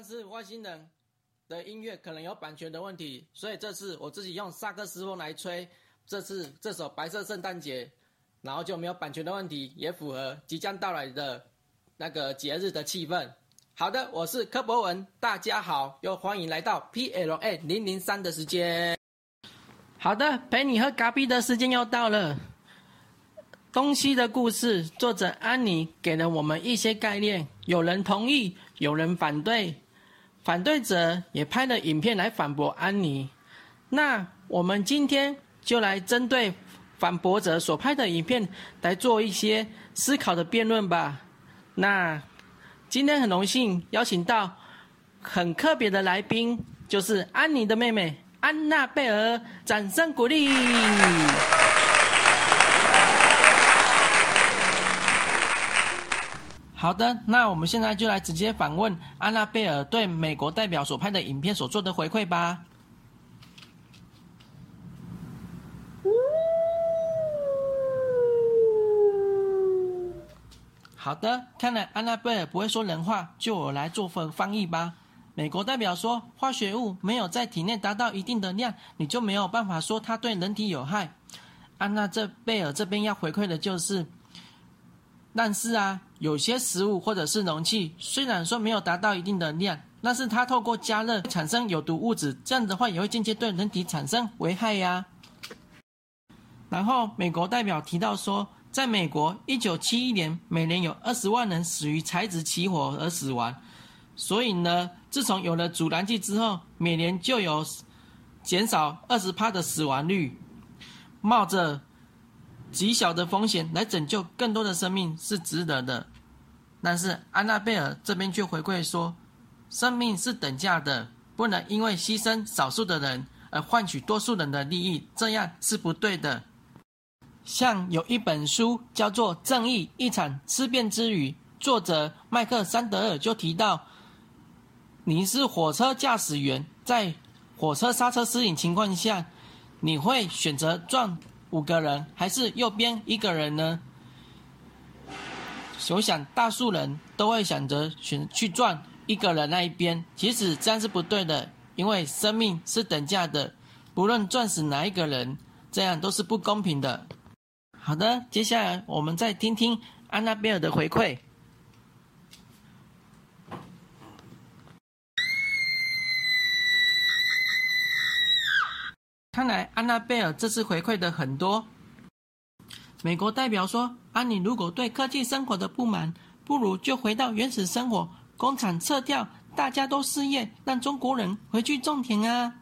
上次外星人的音乐可能有版权的问题，所以这次我自己用萨克斯风来吹。这次这首《白色圣诞节》，然后就没有版权的问题，也符合即将到来的那个节日的气氛。好的，我是柯博文，大家好，又欢迎来到 PLA 零零三的时间。好的，陪你喝咖啡的时间又到了。东西的故事，作者安妮给了我们一些概念，有人同意，有人反对，反对者也拍了影片来反驳安妮。那我们今天就来针对反驳者所拍的影片来做一些思考的辩论吧。那今天很荣幸邀请到很特别的来宾，就是安妮的妹妹安娜贝尔，掌声鼓励。好的，那我们现在就来直接访问安娜贝尔对美国代表所拍的影片所做的回馈吧。好的，看来安娜贝尔不会说人话，就我来做份翻译吧。美国代表说，化学物没有在体内达到一定的量，你就没有办法说它对人体有害。安娜这贝尔这边要回馈的就是。但是啊，有些食物或者是容器，虽然说没有达到一定的量，但是它透过加热产生有毒物质，这样的话也会间接对人体产生危害呀。然后美国代表提到说，在美国一九七一年，每年有二十万人死于材质起火而死亡，所以呢，自从有了阻燃剂之后，每年就有减少二十趴的死亡率，冒着。极小的风险来拯救更多的生命是值得的，但是安娜贝尔这边却回馈说，生命是等价的，不能因为牺牲少数的人而换取多数人的利益，这样是不对的。像有一本书叫做《正义：一场思辨之旅》，作者麦克桑德尔就提到，你是火车驾驶员，在火车刹车失灵情况下，你会选择撞？五个人还是右边一个人呢？我想大数人都会想着选去撞一个人那一边，其实这样是不对的，因为生命是等价的，不论撞死哪一个人，这样都是不公平的。好的，接下来我们再听听安娜贝尔的回馈。看来安娜贝尔这次回馈的很多。美国代表说：“安妮，如果对科技生活的不满，不如就回到原始生活，工厂撤掉，大家都失业，让中国人回去种田啊。”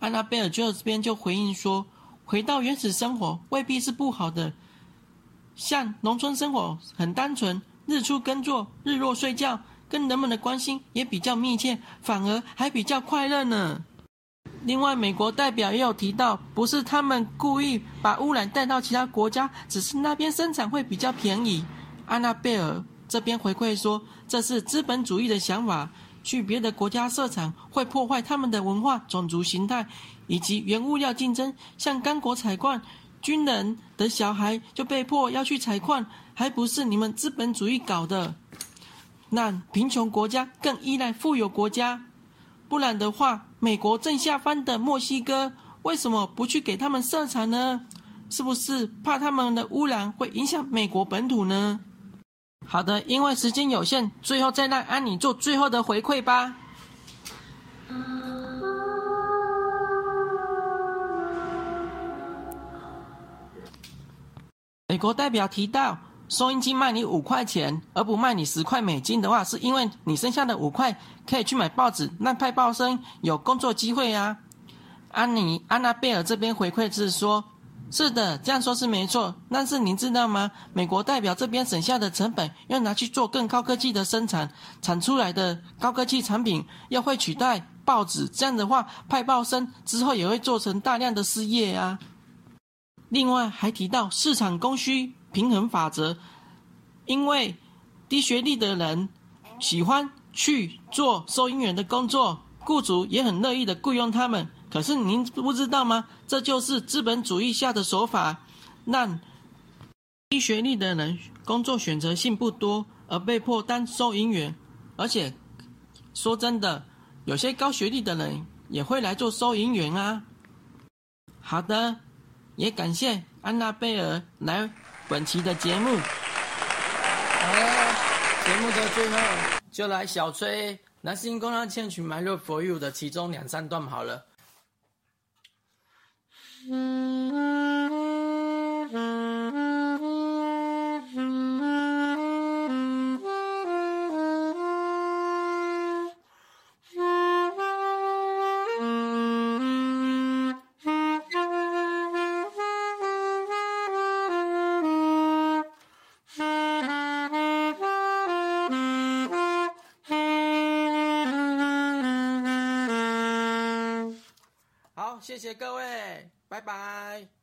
安娜贝尔就这边就回应说：“回到原始生活未必是不好的，像农村生活很单纯，日出耕作，日落睡觉，跟人们的关心也比较密切，反而还比较快乐呢。”另外，美国代表也有提到，不是他们故意把污染带到其他国家，只是那边生产会比较便宜。安娜贝尔这边回馈说，这是资本主义的想法，去别的国家设厂会破坏他们的文化、种族形态以及原物料竞争。像刚果采矿，军人的小孩就被迫要去采矿，还不是你们资本主义搞的？那贫穷国家更依赖富有国家。不然的话，美国正下方的墨西哥为什么不去给他们设厂呢？是不是怕他们的污染会影响美国本土呢？好的，因为时间有限，最后再让安妮做最后的回馈吧。美国代表提到。收音机卖你五块钱，而不卖你十块美金的话，是因为你剩下的五块可以去买报纸，让派报生有工作机会啊。安妮安娜贝尔这边回馈是说，是的，这样说是没错。但是您知道吗？美国代表这边省下的成本，要拿去做更高科技的生产，产出来的高科技产品要会取代报纸，这样的话，派报生之后也会做成大量的失业啊。另外还提到市场供需。平衡法则，因为低学历的人喜欢去做收银员的工作，雇主也很乐意的雇佣他们。可是您不知道吗？这就是资本主义下的手法，让低学历的人工作选择性不多，而被迫当收银员，而且说真的，有些高学历的人也会来做收银员啊。好的，也感谢安娜贝尔来本期的节目。好了，节目的最后就来小崔《男性公让千曲 My Love For You》的其中两三段好了。嗯，谢谢各位，拜拜。